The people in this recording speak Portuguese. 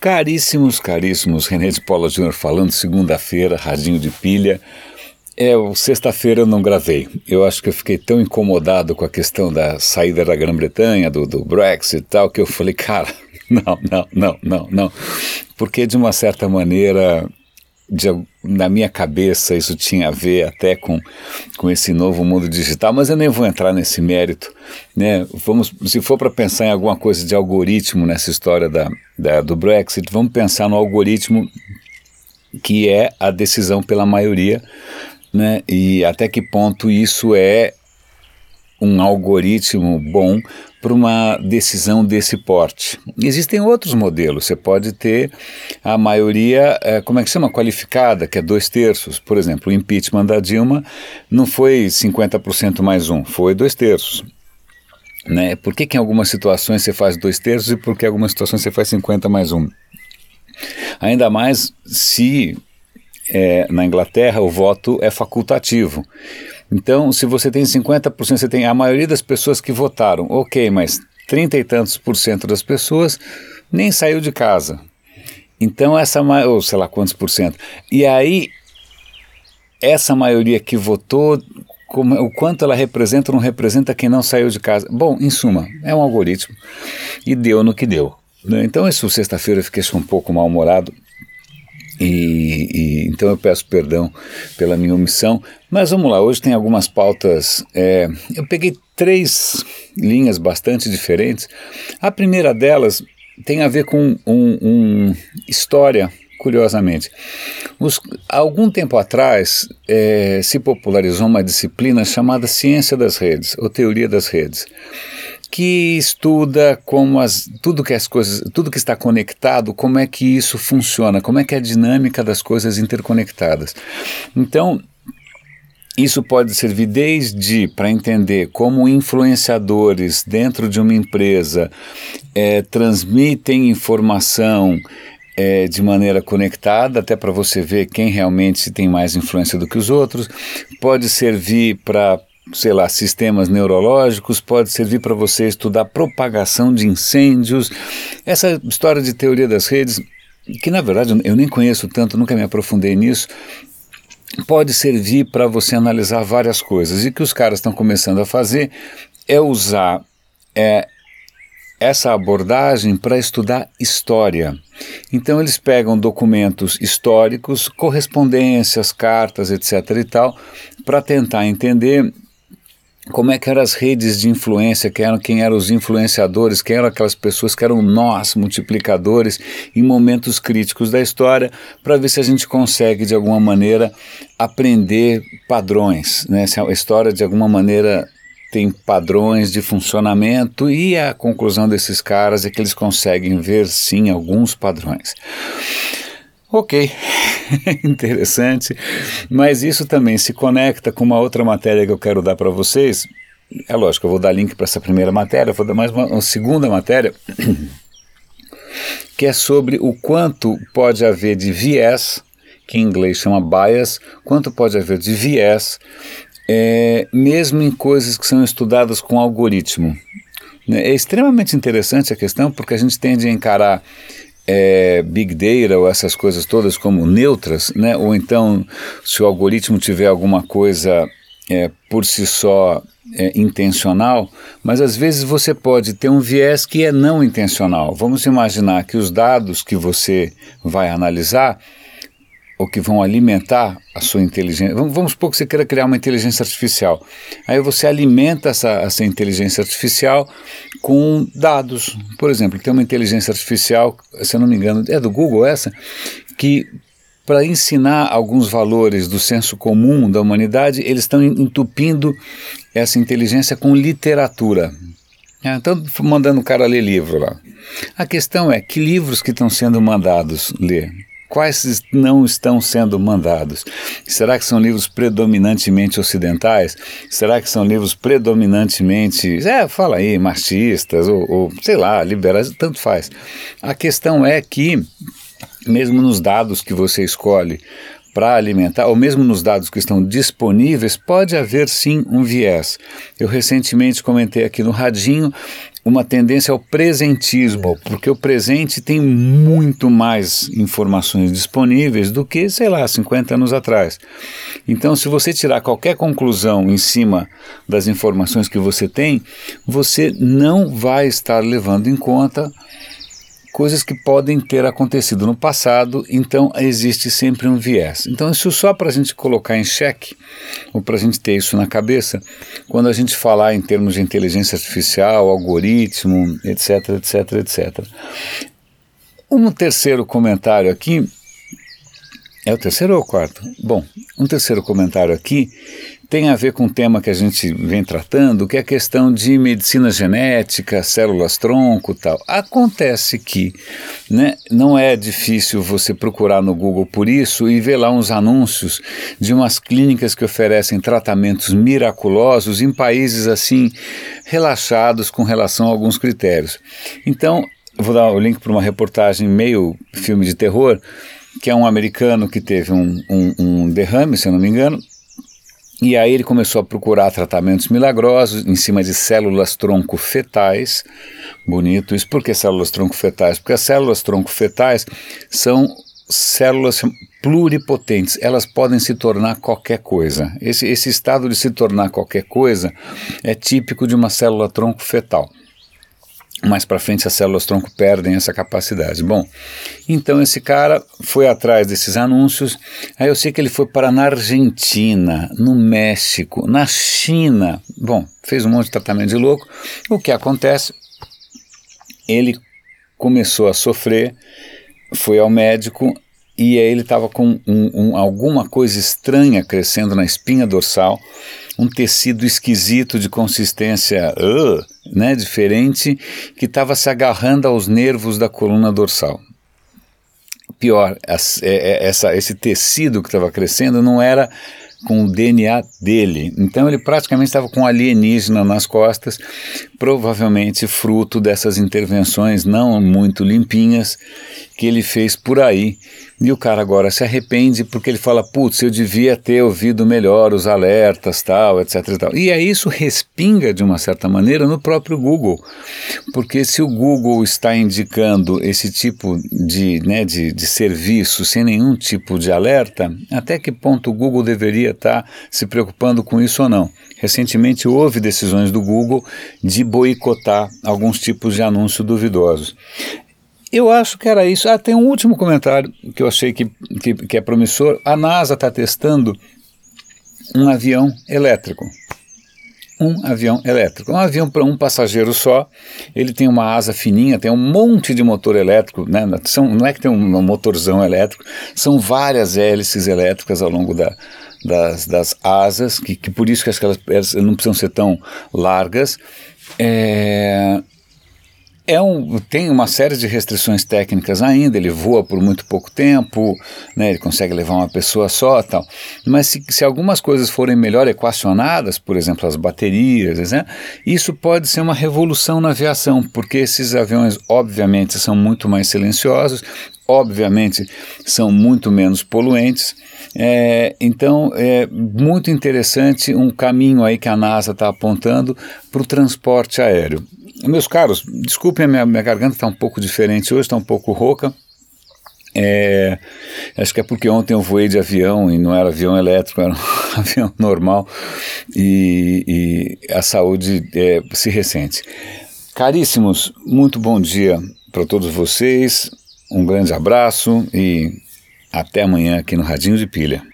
Caríssimos, caríssimos, René de Paula Júnior falando, segunda-feira, radinho de pilha. É, sexta-feira eu não gravei. Eu acho que eu fiquei tão incomodado com a questão da saída da Grã-Bretanha, do, do Brexit e tal, que eu falei, cara, não, não, não, não, não. Porque de uma certa maneira de, na minha cabeça isso tinha a ver até com, com esse novo mundo digital, mas eu nem vou entrar nesse mérito. Né? Vamos, se for para pensar em alguma coisa de algoritmo nessa história da, da, do Brexit, vamos pensar no algoritmo que é a decisão pela maioria, né? e até que ponto isso é um algoritmo bom para uma decisão desse porte. Existem outros modelos. Você pode ter a maioria, é, como é que chama? Qualificada, que é dois terços. Por exemplo, o impeachment da Dilma não foi 50% mais um, foi dois terços. Né? Por que, que em algumas situações você faz dois terços e por que em algumas situações você faz 50 mais um? Ainda mais se é, na Inglaterra o voto é facultativo. Então, se você tem 50%, você tem a maioria das pessoas que votaram, ok, mas 30 e tantos por cento das pessoas nem saiu de casa. Então, essa, ou sei lá quantos por cento. E aí, essa maioria que votou, como, o quanto ela representa ou não representa quem não saiu de casa. Bom, em suma, é um algoritmo e deu no que deu. Né? Então, isso sexta-feira eu fiquei um pouco mal-humorado e, e, então eu peço perdão pela minha omissão. Mas vamos lá, hoje tem algumas pautas. É, eu peguei três linhas bastante diferentes. A primeira delas tem a ver com um, um história, curiosamente. Os, algum tempo atrás é, se popularizou uma disciplina chamada ciência das redes, ou teoria das redes que estuda como as, tudo que as coisas, tudo que está conectado, como é que isso funciona, como é que é a dinâmica das coisas interconectadas. Então, isso pode servir desde para entender como influenciadores dentro de uma empresa é, transmitem informação é, de maneira conectada, até para você ver quem realmente tem mais influência do que os outros. Pode servir para sei lá, sistemas neurológicos, pode servir para você estudar propagação de incêndios. Essa história de teoria das redes, que na verdade eu nem conheço tanto, nunca me aprofundei nisso, pode servir para você analisar várias coisas. E que os caras estão começando a fazer é usar é, essa abordagem para estudar história. Então eles pegam documentos históricos, correspondências, cartas, etc. e tal, para tentar entender como é que eram as redes de influência, quem eram, quem eram os influenciadores, quem eram aquelas pessoas que eram nós, multiplicadores, em momentos críticos da história, para ver se a gente consegue, de alguma maneira, aprender padrões, né? se a história, de alguma maneira, tem padrões de funcionamento e a conclusão desses caras é que eles conseguem ver, sim, alguns padrões. Ok, interessante, mas isso também se conecta com uma outra matéria que eu quero dar para vocês. É lógico, eu vou dar link para essa primeira matéria, vou dar mais uma, uma segunda matéria, que é sobre o quanto pode haver de viés, que em inglês chama bias, quanto pode haver de viés, é, mesmo em coisas que são estudadas com algoritmo. É extremamente interessante a questão, porque a gente tende a encarar é, Big Data ou essas coisas todas como neutras, né? ou então se o algoritmo tiver alguma coisa é, por si só é, intencional, mas às vezes você pode ter um viés que é não intencional. Vamos imaginar que os dados que você vai analisar ou que vão alimentar a sua inteligência. Vamos supor que você queira criar uma inteligência artificial. Aí você alimenta essa, essa inteligência artificial com dados. Por exemplo, tem uma inteligência artificial, se eu não me engano, é do Google essa, que para ensinar alguns valores do senso comum da humanidade, eles estão entupindo essa inteligência com literatura. Então, mandando o cara ler livro lá. A questão é que livros que estão sendo mandados ler quais não estão sendo mandados? Será que são livros predominantemente ocidentais? Será que são livros predominantemente, é, fala aí, marxistas ou, ou sei lá, liberais, tanto faz. A questão é que, mesmo nos dados que você escolhe para alimentar, ou mesmo nos dados que estão disponíveis, pode haver sim um viés. Eu recentemente comentei aqui no Radinho uma tendência ao presentismo, porque o presente tem muito mais informações disponíveis do que, sei lá, 50 anos atrás. Então, se você tirar qualquer conclusão em cima das informações que você tem, você não vai estar levando em conta coisas que podem ter acontecido no passado, então existe sempre um viés. Então, isso só para a gente colocar em xeque, ou para a gente ter isso na cabeça, quando a gente falar em termos de inteligência artificial, algoritmo, etc, etc, etc. Um terceiro comentário aqui. É o terceiro ou o quarto? Bom, um terceiro comentário aqui tem a ver com o tema que a gente vem tratando, que é a questão de medicina genética, células-tronco tal. Acontece que né, não é difícil você procurar no Google por isso e ver lá uns anúncios de umas clínicas que oferecem tratamentos miraculosos em países assim relaxados com relação a alguns critérios. Então, vou dar o link para uma reportagem meio filme de terror, que é um americano que teve um, um, um derrame, se eu não me engano, e aí ele começou a procurar tratamentos milagrosos em cima de células tronco fetais. Bonito isso. Por que células tronco fetais? Porque as células tronco fetais são células pluripotentes, elas podem se tornar qualquer coisa. Esse, esse estado de se tornar qualquer coisa é típico de uma célula tronco fetal mais para frente as células tronco perdem essa capacidade. Bom, então esse cara foi atrás desses anúncios. Aí eu sei que ele foi para na Argentina, no México, na China. Bom, fez um monte de tratamento de louco. O que acontece? Ele começou a sofrer, foi ao médico e aí ele estava com um, um, alguma coisa estranha crescendo na espinha dorsal, um tecido esquisito de consistência uh, né, diferente que estava se agarrando aos nervos da coluna dorsal. Pior, é, é, essa, esse tecido que estava crescendo não era com o DNA dele. Então ele praticamente estava com alienígena nas costas, provavelmente fruto dessas intervenções não muito limpinhas que ele fez por aí. E o cara agora se arrepende porque ele fala, putz, eu devia ter ouvido melhor os alertas, tal, etc e tal. E aí isso respinga de uma certa maneira no próprio Google, porque se o Google está indicando esse tipo de, né, de, de serviço sem nenhum tipo de alerta, até que ponto o Google deveria estar se preocupando com isso ou não? Recentemente houve decisões do Google de boicotar alguns tipos de anúncios duvidosos. Eu acho que era isso. Ah, tem um último comentário que eu achei que, que, que é promissor. A NASA está testando um avião elétrico. Um avião elétrico. Um avião para um passageiro só. Ele tem uma asa fininha, tem um monte de motor elétrico. Né? São, não é que tem um motorzão elétrico, são várias hélices elétricas ao longo da, das, das asas, que, que por isso que elas, elas não precisam ser tão largas. É, é um, tem uma série de restrições técnicas ainda, ele voa por muito pouco tempo, né, ele consegue levar uma pessoa só tal. Mas se, se algumas coisas forem melhor equacionadas, por exemplo, as baterias, né, isso pode ser uma revolução na aviação, porque esses aviões, obviamente, são muito mais silenciosos, obviamente, são muito menos poluentes. É, então, é muito interessante um caminho aí que a NASA está apontando para o transporte aéreo. Meus caros, desculpem, minha, minha garganta está um pouco diferente hoje, está um pouco rouca. É, acho que é porque ontem eu voei de avião e não era avião elétrico, era um avião normal e, e a saúde é, se ressente. Caríssimos, muito bom dia para todos vocês, um grande abraço e até amanhã aqui no Radinho de Pilha.